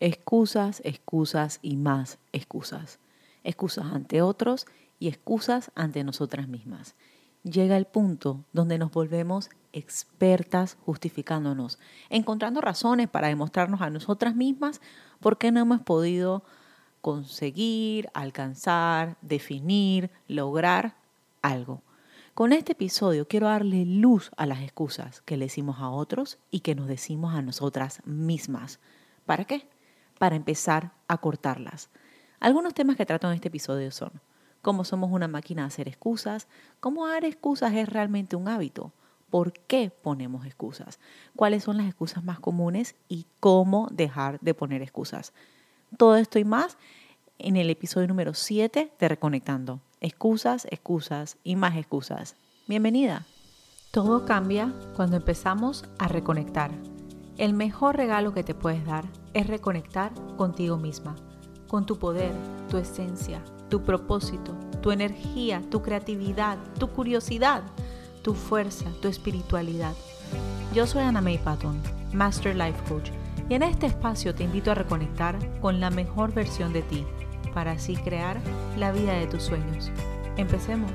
Excusas, excusas y más excusas. Excusas ante otros y excusas ante nosotras mismas. Llega el punto donde nos volvemos expertas justificándonos, encontrando razones para demostrarnos a nosotras mismas por qué no hemos podido conseguir, alcanzar, definir, lograr algo. Con este episodio quiero darle luz a las excusas que le decimos a otros y que nos decimos a nosotras mismas. ¿Para qué? Para empezar a cortarlas. Algunos temas que trato en este episodio son cómo somos una máquina de hacer excusas, cómo dar excusas es realmente un hábito, por qué ponemos excusas, cuáles son las excusas más comunes y cómo dejar de poner excusas. Todo esto y más en el episodio número 7 de Reconectando. Excusas, excusas y más excusas. Bienvenida. Todo cambia cuando empezamos a reconectar. El mejor regalo que te puedes dar es reconectar contigo misma, con tu poder, tu esencia, tu propósito, tu energía, tu creatividad, tu curiosidad, tu fuerza, tu espiritualidad. Yo soy Ana May Patton, Master Life Coach, y en este espacio te invito a reconectar con la mejor versión de ti para así crear la vida de tus sueños. Empecemos.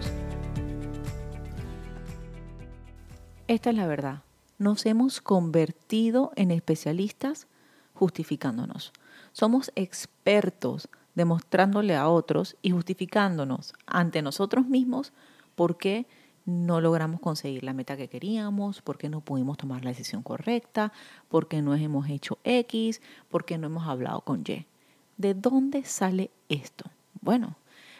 Esta es la verdad. Nos hemos convertido en especialistas justificándonos. Somos expertos demostrándole a otros y justificándonos ante nosotros mismos por qué no logramos conseguir la meta que queríamos, por qué no pudimos tomar la decisión correcta, por qué no hemos hecho X, por qué no hemos hablado con Y. ¿De dónde sale esto? Bueno,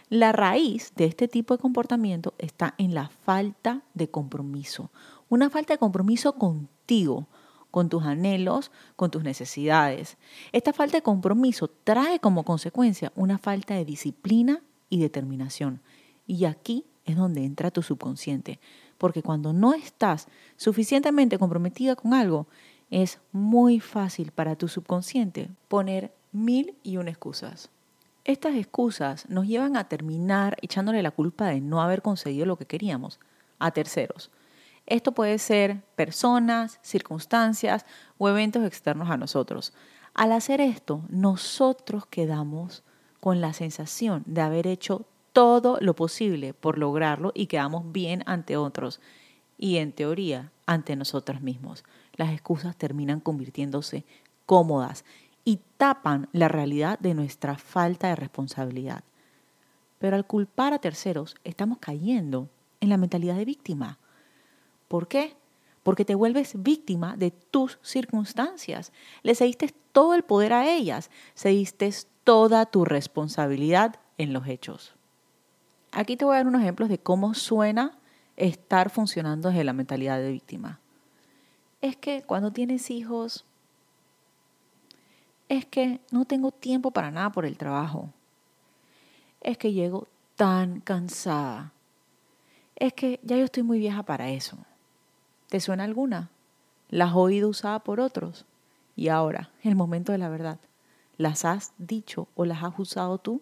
la raíz de este tipo de comportamiento está en la falta de compromiso. Una falta de compromiso contigo, con tus anhelos, con tus necesidades. Esta falta de compromiso trae como consecuencia una falta de disciplina y determinación. Y aquí es donde entra tu subconsciente. Porque cuando no estás suficientemente comprometida con algo, es muy fácil para tu subconsciente poner mil y una excusas. Estas excusas nos llevan a terminar echándole la culpa de no haber conseguido lo que queríamos a terceros. Esto puede ser personas, circunstancias o eventos externos a nosotros. Al hacer esto, nosotros quedamos con la sensación de haber hecho todo lo posible por lograrlo y quedamos bien ante otros y en teoría ante nosotros mismos. Las excusas terminan convirtiéndose cómodas y tapan la realidad de nuestra falta de responsabilidad. Pero al culpar a terceros estamos cayendo en la mentalidad de víctima. ¿Por qué? Porque te vuelves víctima de tus circunstancias. Le cediste todo el poder a ellas, cediste toda tu responsabilidad en los hechos. Aquí te voy a dar unos ejemplos de cómo suena estar funcionando desde la mentalidad de víctima. Es que cuando tienes hijos, es que no tengo tiempo para nada por el trabajo. Es que llego tan cansada. Es que ya yo estoy muy vieja para eso. ¿Te suena alguna? ¿Las has oído usada por otros? Y ahora, el momento de la verdad. ¿Las has dicho o las has usado tú?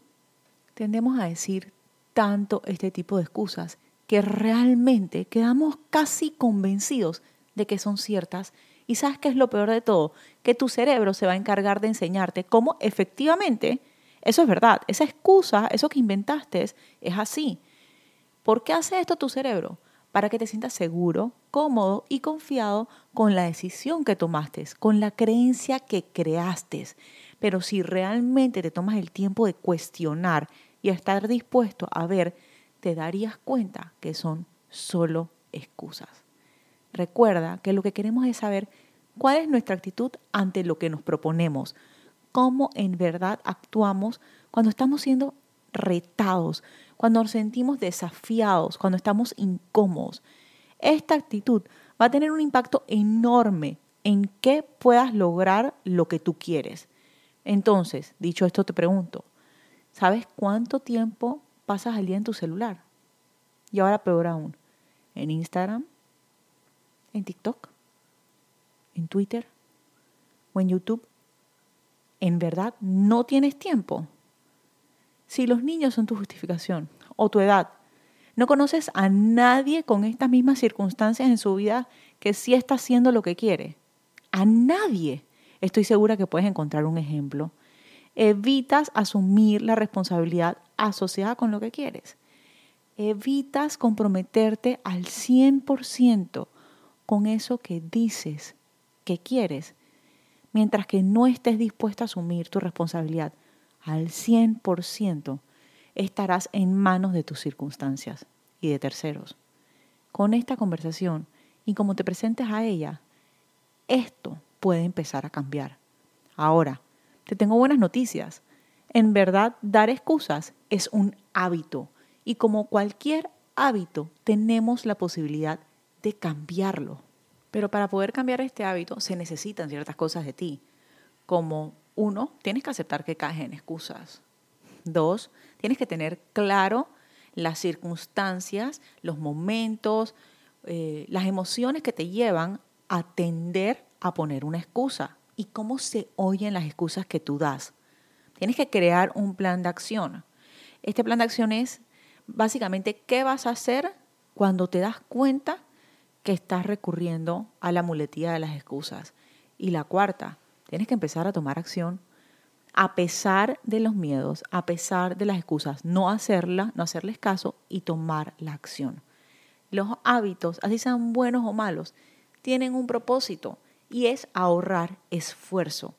Tendemos a decir tanto este tipo de excusas que realmente quedamos casi convencidos de que son ciertas. Y sabes qué es lo peor de todo? Que tu cerebro se va a encargar de enseñarte cómo efectivamente eso es verdad. Esa excusa, eso que inventaste es, así. ¿Por qué hace esto tu cerebro? Para que te sientas seguro, cómodo y confiado con la decisión que tomaste, con la creencia que creaste. Pero si realmente te tomas el tiempo de cuestionar y estar dispuesto a ver, te darías cuenta que son solo excusas. Recuerda que lo que queremos es saber cuál es nuestra actitud ante lo que nos proponemos, cómo en verdad actuamos cuando estamos siendo retados, cuando nos sentimos desafiados, cuando estamos incómodos. Esta actitud va a tener un impacto enorme en que puedas lograr lo que tú quieres. Entonces, dicho esto, te pregunto, ¿Sabes cuánto tiempo pasas al día en tu celular? Y ahora peor aún, en Instagram, en TikTok, en Twitter o en YouTube. ¿En verdad no tienes tiempo? Si los niños son tu justificación o tu edad, no conoces a nadie con estas mismas circunstancias en su vida que sí está haciendo lo que quiere. A nadie. estoy segura que puedes encontrar un ejemplo. Evitas asumir la responsabilidad asociada con lo que quieres. Evitas comprometerte al 100% con eso que dices que quieres, mientras que no estés dispuesta a asumir tu responsabilidad al 100%, estarás en manos de tus circunstancias y de terceros. Con esta conversación y como te presentes a ella, esto puede empezar a cambiar. Ahora, te tengo buenas noticias. En verdad, dar excusas es un hábito y como cualquier hábito, tenemos la posibilidad de cambiarlo. Pero para poder cambiar este hábito se necesitan ciertas cosas de ti, como uno, tienes que aceptar que caes en excusas. Dos, tienes que tener claro las circunstancias, los momentos, eh, las emociones que te llevan a tender a poner una excusa y cómo se oyen las excusas que tú das. Tienes que crear un plan de acción. Este plan de acción es básicamente qué vas a hacer cuando te das cuenta que estás recurriendo a la muletilla de las excusas. Y la cuarta, tienes que empezar a tomar acción a pesar de los miedos, a pesar de las excusas, no hacerla, no hacerles caso y tomar la acción. Los hábitos, así sean buenos o malos, tienen un propósito y es ahorrar esfuerzo.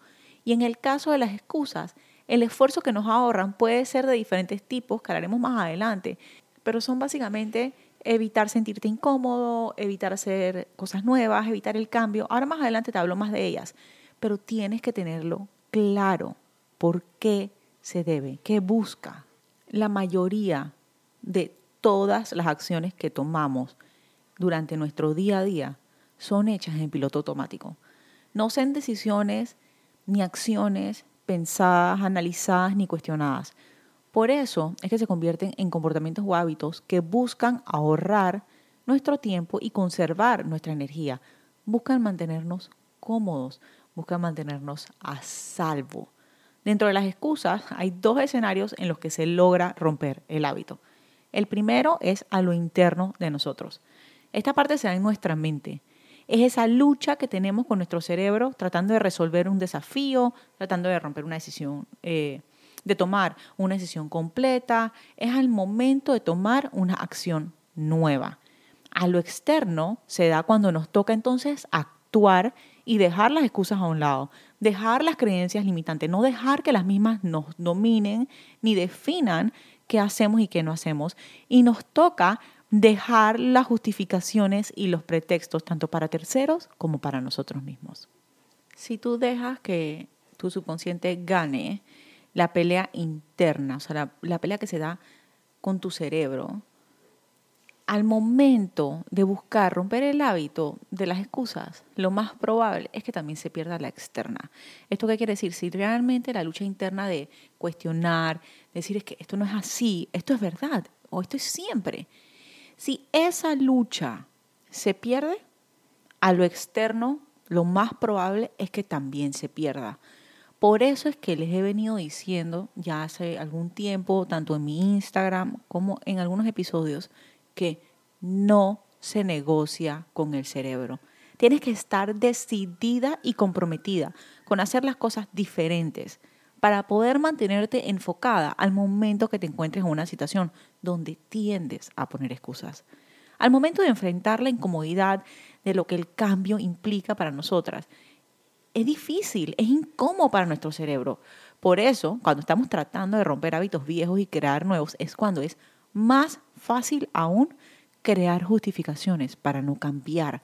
Y en el caso de las excusas, el esfuerzo que nos ahorran puede ser de diferentes tipos, que hablaremos más adelante, pero son básicamente evitar sentirte incómodo, evitar hacer cosas nuevas, evitar el cambio. Ahora más adelante te hablo más de ellas, pero tienes que tenerlo claro por qué se debe, qué busca. La mayoría de todas las acciones que tomamos durante nuestro día a día son hechas en piloto automático. No son decisiones ni acciones pensadas, analizadas ni cuestionadas. Por eso es que se convierten en comportamientos o hábitos que buscan ahorrar nuestro tiempo y conservar nuestra energía. Buscan mantenernos cómodos, buscan mantenernos a salvo. Dentro de las excusas hay dos escenarios en los que se logra romper el hábito. El primero es a lo interno de nosotros. Esta parte se da en nuestra mente. Es esa lucha que tenemos con nuestro cerebro tratando de resolver un desafío, tratando de romper una decisión, eh, de tomar una decisión completa. Es al momento de tomar una acción nueva. A lo externo se da cuando nos toca entonces actuar y dejar las excusas a un lado, dejar las creencias limitantes, no dejar que las mismas nos dominen ni definan qué hacemos y qué no hacemos. Y nos toca dejar las justificaciones y los pretextos tanto para terceros como para nosotros mismos. Si tú dejas que tu subconsciente gane la pelea interna, o sea, la, la pelea que se da con tu cerebro, al momento de buscar romper el hábito de las excusas, lo más probable es que también se pierda la externa. ¿Esto qué quiere decir? Si realmente la lucha interna de cuestionar, decir es que esto no es así, esto es verdad o esto es siempre, si esa lucha se pierde, a lo externo lo más probable es que también se pierda. Por eso es que les he venido diciendo ya hace algún tiempo, tanto en mi Instagram como en algunos episodios, que no se negocia con el cerebro. Tienes que estar decidida y comprometida con hacer las cosas diferentes para poder mantenerte enfocada al momento que te encuentres en una situación donde tiendes a poner excusas. Al momento de enfrentar la incomodidad de lo que el cambio implica para nosotras, es difícil, es incómodo para nuestro cerebro. Por eso, cuando estamos tratando de romper hábitos viejos y crear nuevos, es cuando es más fácil aún crear justificaciones para no cambiar.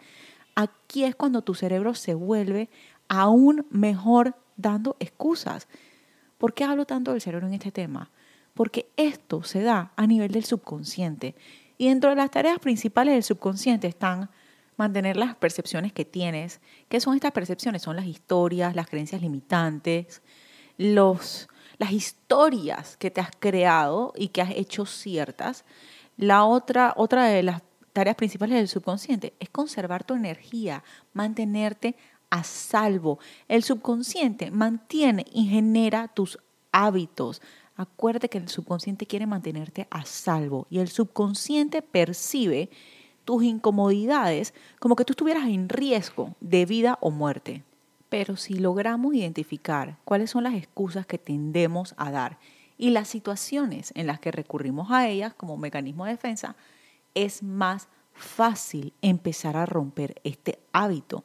Aquí es cuando tu cerebro se vuelve aún mejor dando excusas. ¿Por qué hablo tanto del cerebro en este tema? Porque esto se da a nivel del subconsciente. Y dentro de las tareas principales del subconsciente están mantener las percepciones que tienes. ¿Qué son estas percepciones? Son las historias, las creencias limitantes, los, las historias que te has creado y que has hecho ciertas. La otra, otra de las tareas principales del subconsciente es conservar tu energía, mantenerte a salvo. El subconsciente mantiene y genera tus hábitos. Acuérdate que el subconsciente quiere mantenerte a salvo y el subconsciente percibe tus incomodidades como que tú estuvieras en riesgo de vida o muerte. Pero si logramos identificar cuáles son las excusas que tendemos a dar y las situaciones en las que recurrimos a ellas como mecanismo de defensa, es más fácil empezar a romper este hábito.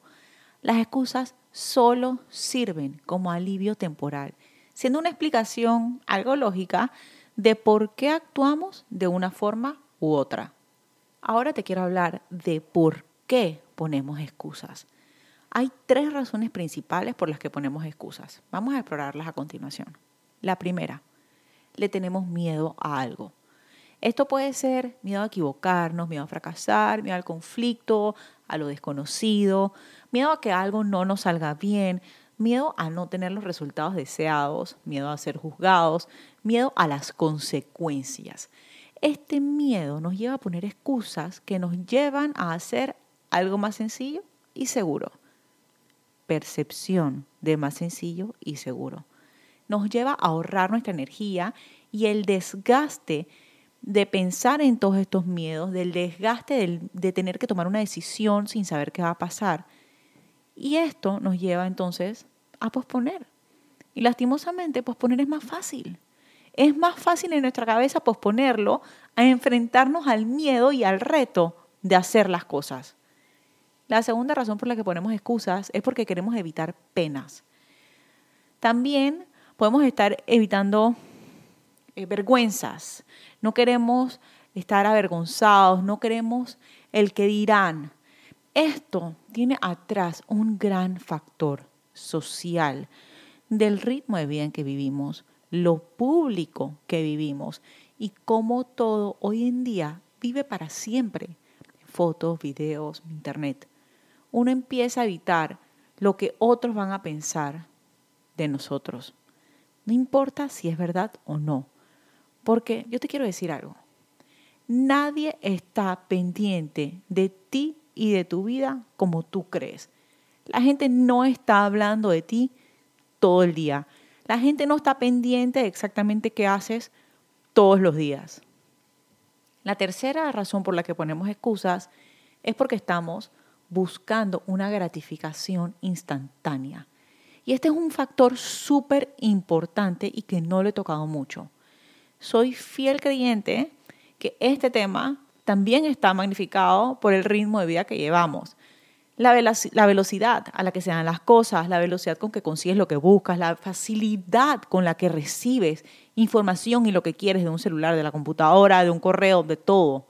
Las excusas solo sirven como alivio temporal, siendo una explicación algo lógica de por qué actuamos de una forma u otra. Ahora te quiero hablar de por qué ponemos excusas. Hay tres razones principales por las que ponemos excusas. Vamos a explorarlas a continuación. La primera, le tenemos miedo a algo. Esto puede ser miedo a equivocarnos, miedo a fracasar, miedo al conflicto, a lo desconocido, miedo a que algo no nos salga bien, miedo a no tener los resultados deseados, miedo a ser juzgados, miedo a las consecuencias. Este miedo nos lleva a poner excusas que nos llevan a hacer algo más sencillo y seguro. Percepción de más sencillo y seguro. Nos lleva a ahorrar nuestra energía y el desgaste de pensar en todos estos miedos, del desgaste de tener que tomar una decisión sin saber qué va a pasar. Y esto nos lleva entonces a posponer. Y lastimosamente posponer es más fácil. Es más fácil en nuestra cabeza posponerlo a enfrentarnos al miedo y al reto de hacer las cosas. La segunda razón por la que ponemos excusas es porque queremos evitar penas. También podemos estar evitando eh, vergüenzas. No queremos estar avergonzados, no queremos el que dirán. Esto tiene atrás un gran factor social del ritmo de vida en que vivimos, lo público que vivimos y cómo todo hoy en día vive para siempre. Fotos, videos, internet uno empieza a evitar lo que otros van a pensar de nosotros. No importa si es verdad o no. Porque yo te quiero decir algo. Nadie está pendiente de ti y de tu vida como tú crees. La gente no está hablando de ti todo el día. La gente no está pendiente de exactamente qué haces todos los días. La tercera razón por la que ponemos excusas es porque estamos buscando una gratificación instantánea. Y este es un factor súper importante y que no le he tocado mucho. Soy fiel creyente que este tema también está magnificado por el ritmo de vida que llevamos. La, la velocidad a la que se dan las cosas, la velocidad con que consigues lo que buscas, la facilidad con la que recibes información y lo que quieres de un celular, de la computadora, de un correo, de todo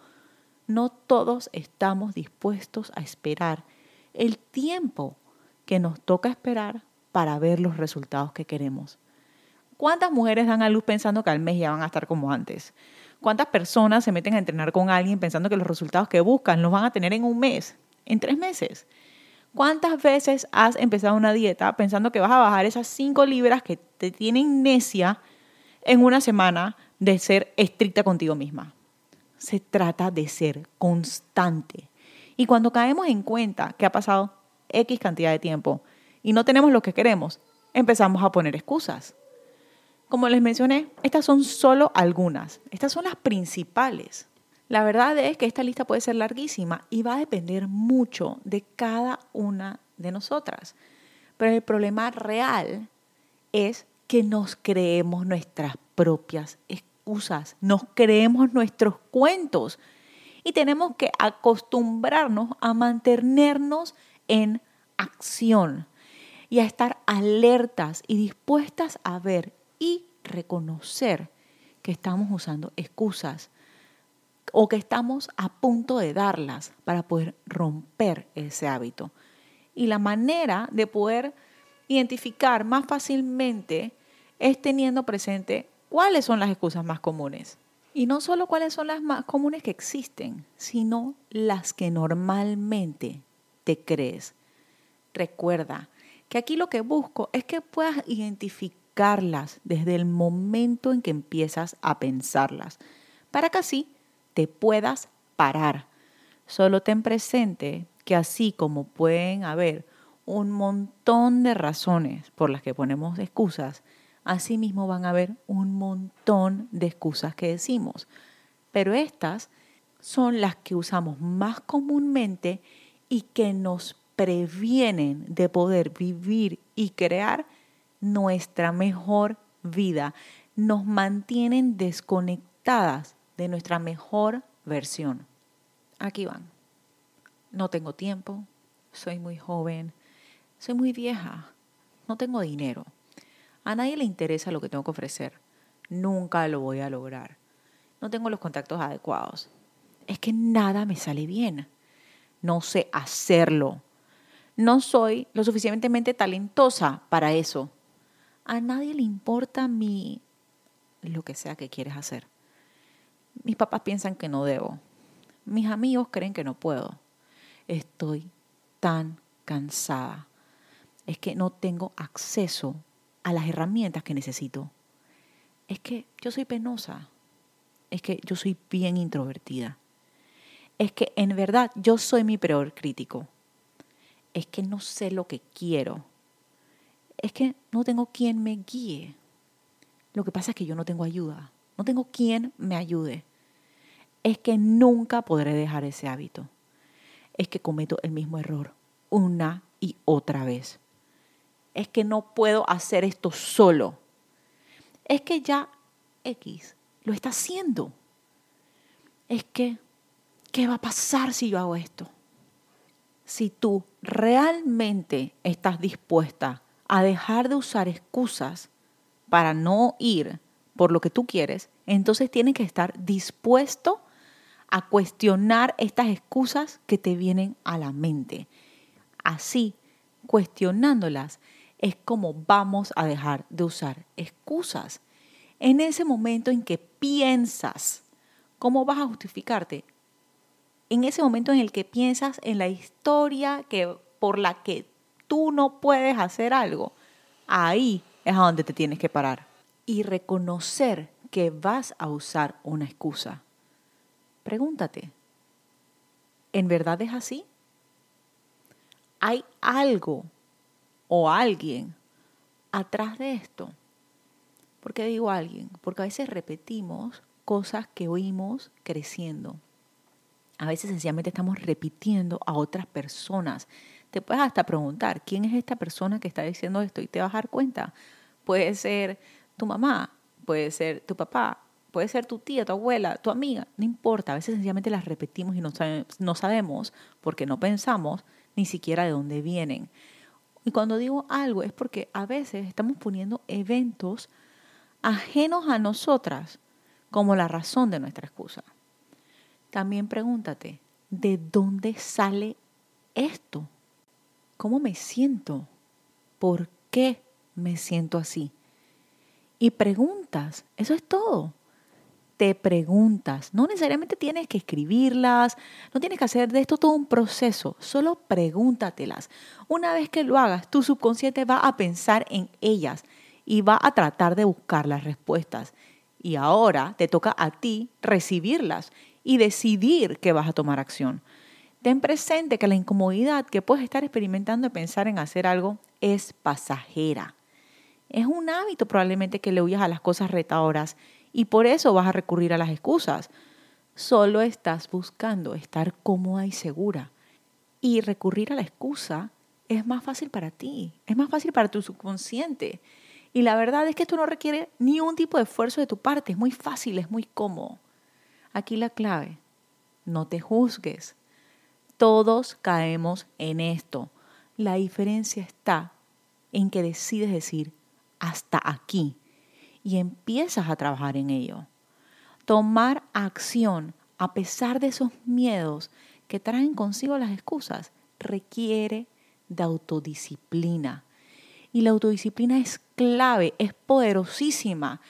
no todos estamos dispuestos a esperar el tiempo que nos toca esperar para ver los resultados que queremos. ¿Cuántas mujeres dan a luz pensando que al mes ya van a estar como antes? ¿Cuántas personas se meten a entrenar con alguien pensando que los resultados que buscan los van a tener en un mes, en tres meses? ¿Cuántas veces has empezado una dieta pensando que vas a bajar esas cinco libras que te tienen necia en una semana de ser estricta contigo misma? Se trata de ser constante. Y cuando caemos en cuenta que ha pasado X cantidad de tiempo y no tenemos lo que queremos, empezamos a poner excusas. Como les mencioné, estas son solo algunas, estas son las principales. La verdad es que esta lista puede ser larguísima y va a depender mucho de cada una de nosotras. Pero el problema real es que nos creemos nuestras propias nos creemos nuestros cuentos y tenemos que acostumbrarnos a mantenernos en acción y a estar alertas y dispuestas a ver y reconocer que estamos usando excusas o que estamos a punto de darlas para poder romper ese hábito. Y la manera de poder identificar más fácilmente es teniendo presente cuáles son las excusas más comunes. Y no solo cuáles son las más comunes que existen, sino las que normalmente te crees. Recuerda que aquí lo que busco es que puedas identificarlas desde el momento en que empiezas a pensarlas, para que así te puedas parar. Solo ten presente que así como pueden haber un montón de razones por las que ponemos excusas, Asimismo van a haber un montón de excusas que decimos, pero estas son las que usamos más comúnmente y que nos previenen de poder vivir y crear nuestra mejor vida, nos mantienen desconectadas de nuestra mejor versión. Aquí van. No tengo tiempo, soy muy joven, soy muy vieja, no tengo dinero. A nadie le interesa lo que tengo que ofrecer. Nunca lo voy a lograr. No tengo los contactos adecuados. Es que nada me sale bien. No sé hacerlo. No soy lo suficientemente talentosa para eso. A nadie le importa mi lo que sea que quieres hacer. Mis papás piensan que no debo. Mis amigos creen que no puedo. Estoy tan cansada. Es que no tengo acceso a las herramientas que necesito. Es que yo soy penosa. Es que yo soy bien introvertida. Es que en verdad yo soy mi peor crítico. Es que no sé lo que quiero. Es que no tengo quien me guíe. Lo que pasa es que yo no tengo ayuda. No tengo quien me ayude es que nunca podré dejar ese hábito. Es que cometo el mismo error una y otra vez. Es que no puedo hacer esto solo. Es que ya X lo está haciendo. Es que, ¿qué va a pasar si yo hago esto? Si tú realmente estás dispuesta a dejar de usar excusas para no ir por lo que tú quieres, entonces tienes que estar dispuesto a cuestionar estas excusas que te vienen a la mente. Así, cuestionándolas, es como vamos a dejar de usar excusas. En ese momento en que piensas, ¿cómo vas a justificarte? En ese momento en el que piensas en la historia que, por la que tú no puedes hacer algo, ahí es a donde te tienes que parar y reconocer que vas a usar una excusa. Pregúntate, ¿en verdad es así? ¿Hay algo o alguien atrás de esto? ¿Por qué digo alguien? Porque a veces repetimos cosas que oímos creciendo. A veces sencillamente estamos repitiendo a otras personas. Te puedes hasta preguntar, ¿quién es esta persona que está diciendo esto? Y te vas a dar cuenta. Puede ser tu mamá, puede ser tu papá, puede ser tu tía, tu abuela, tu amiga, no importa, a veces sencillamente las repetimos y no, no sabemos, porque no pensamos ni siquiera de dónde vienen. Y cuando digo algo es porque a veces estamos poniendo eventos ajenos a nosotras como la razón de nuestra excusa. También pregúntate, ¿de dónde sale esto? ¿Cómo me siento? ¿Por qué me siento así? Y preguntas, eso es todo te preguntas. No necesariamente tienes que escribirlas, no tienes que hacer de esto todo un proceso, solo pregúntatelas. Una vez que lo hagas, tu subconsciente va a pensar en ellas y va a tratar de buscar las respuestas. Y ahora te toca a ti recibirlas y decidir que vas a tomar acción. Ten presente que la incomodidad que puedes estar experimentando de pensar en hacer algo es pasajera. Es un hábito probablemente que le huyas a las cosas retadoras y por eso vas a recurrir a las excusas. Solo estás buscando estar cómoda y segura. Y recurrir a la excusa es más fácil para ti, es más fácil para tu subconsciente. Y la verdad es que esto no requiere ni un tipo de esfuerzo de tu parte, es muy fácil, es muy cómodo. Aquí la clave, no te juzgues. Todos caemos en esto. La diferencia está en que decides decir hasta aquí y empiezas a trabajar en ello. Tomar acción a pesar de esos miedos que traen consigo las excusas requiere de autodisciplina. Y la autodisciplina es clave, es poderosísima,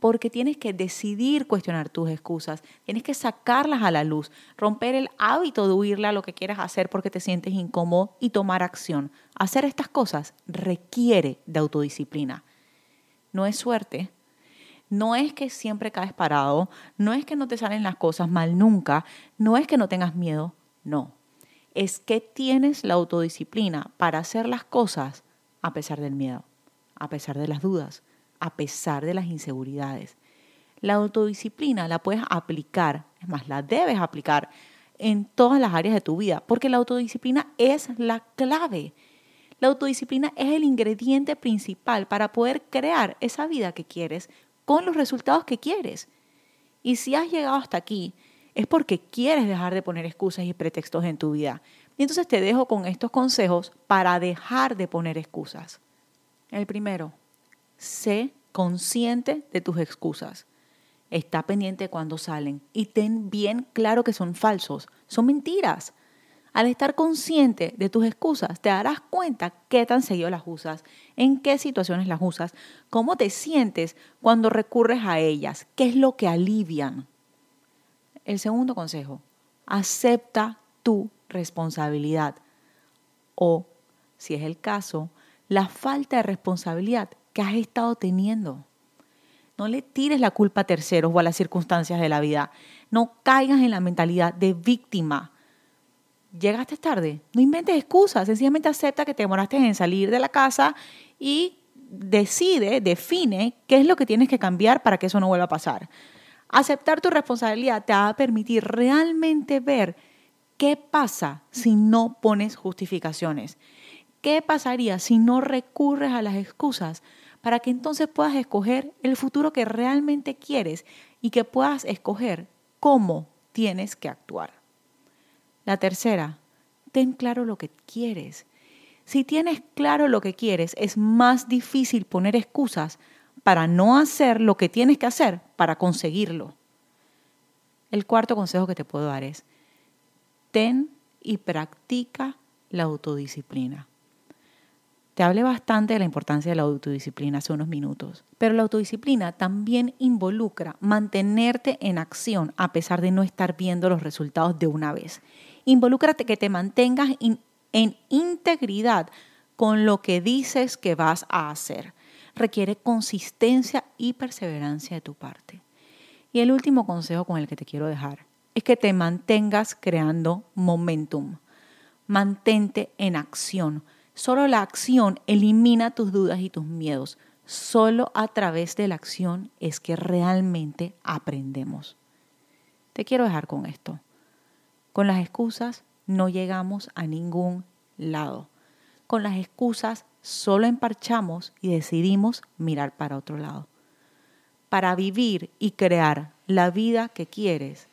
porque tienes que decidir cuestionar tus excusas, tienes que sacarlas a la luz, romper el hábito de huirle a lo que quieras hacer porque te sientes incómodo y tomar acción. Hacer estas cosas requiere de autodisciplina. No es suerte, no es que siempre caes parado, no es que no te salen las cosas mal nunca, no es que no tengas miedo, no. Es que tienes la autodisciplina para hacer las cosas a pesar del miedo, a pesar de las dudas, a pesar de las inseguridades. La autodisciplina la puedes aplicar, es más, la debes aplicar en todas las áreas de tu vida, porque la autodisciplina es la clave. La autodisciplina es el ingrediente principal para poder crear esa vida que quieres con los resultados que quieres. Y si has llegado hasta aquí, es porque quieres dejar de poner excusas y pretextos en tu vida. Y entonces te dejo con estos consejos para dejar de poner excusas. El primero, sé consciente de tus excusas. Está pendiente cuando salen y ten bien claro que son falsos, son mentiras. Al estar consciente de tus excusas, te darás cuenta qué tan seguido las usas, en qué situaciones las usas, cómo te sientes cuando recurres a ellas, qué es lo que alivian. El segundo consejo, acepta tu responsabilidad o, si es el caso, la falta de responsabilidad que has estado teniendo. No le tires la culpa a terceros o a las circunstancias de la vida. No caigas en la mentalidad de víctima. Llegaste tarde, no inventes excusas, sencillamente acepta que te demoraste en salir de la casa y decide, define qué es lo que tienes que cambiar para que eso no vuelva a pasar. Aceptar tu responsabilidad te va a permitir realmente ver qué pasa si no pones justificaciones. ¿Qué pasaría si no recurres a las excusas para que entonces puedas escoger el futuro que realmente quieres y que puedas escoger cómo tienes que actuar? La tercera, ten claro lo que quieres. Si tienes claro lo que quieres, es más difícil poner excusas para no hacer lo que tienes que hacer para conseguirlo. El cuarto consejo que te puedo dar es, ten y practica la autodisciplina. Te hablé bastante de la importancia de la autodisciplina hace unos minutos, pero la autodisciplina también involucra mantenerte en acción a pesar de no estar viendo los resultados de una vez. Involúcrate que te mantengas en integridad con lo que dices que vas a hacer. Requiere consistencia y perseverancia de tu parte. Y el último consejo con el que te quiero dejar es que te mantengas creando momentum. Mantente en acción Solo la acción elimina tus dudas y tus miedos. Solo a través de la acción es que realmente aprendemos. Te quiero dejar con esto. Con las excusas no llegamos a ningún lado. Con las excusas solo emparchamos y decidimos mirar para otro lado. Para vivir y crear la vida que quieres,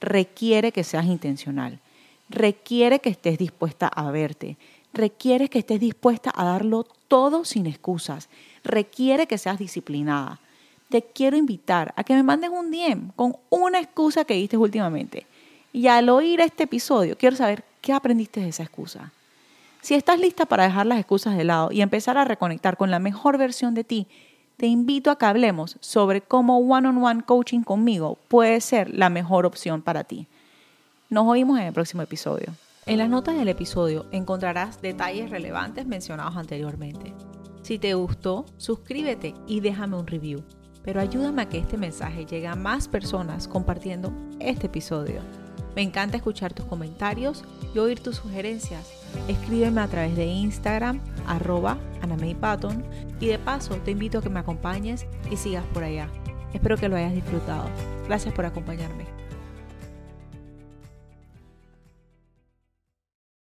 requiere que seas intencional, requiere que estés dispuesta a verte, requiere que estés dispuesta a darlo todo sin excusas, requiere que seas disciplinada. Te quiero invitar a que me mandes un DM con una excusa que diste últimamente. Y al oír este episodio, quiero saber qué aprendiste de esa excusa. Si estás lista para dejar las excusas de lado y empezar a reconectar con la mejor versión de ti, te invito a que hablemos sobre cómo one-on-one coaching conmigo puede ser la mejor opción para ti. Nos oímos en el próximo episodio. En las notas del episodio encontrarás detalles relevantes mencionados anteriormente. Si te gustó, suscríbete y déjame un review. Pero ayúdame a que este mensaje llegue a más personas compartiendo este episodio. Me encanta escuchar tus comentarios y oír tus sugerencias. Escríbeme a través de Instagram, arroba Patton, y de paso te invito a que me acompañes y sigas por allá. Espero que lo hayas disfrutado. Gracias por acompañarme.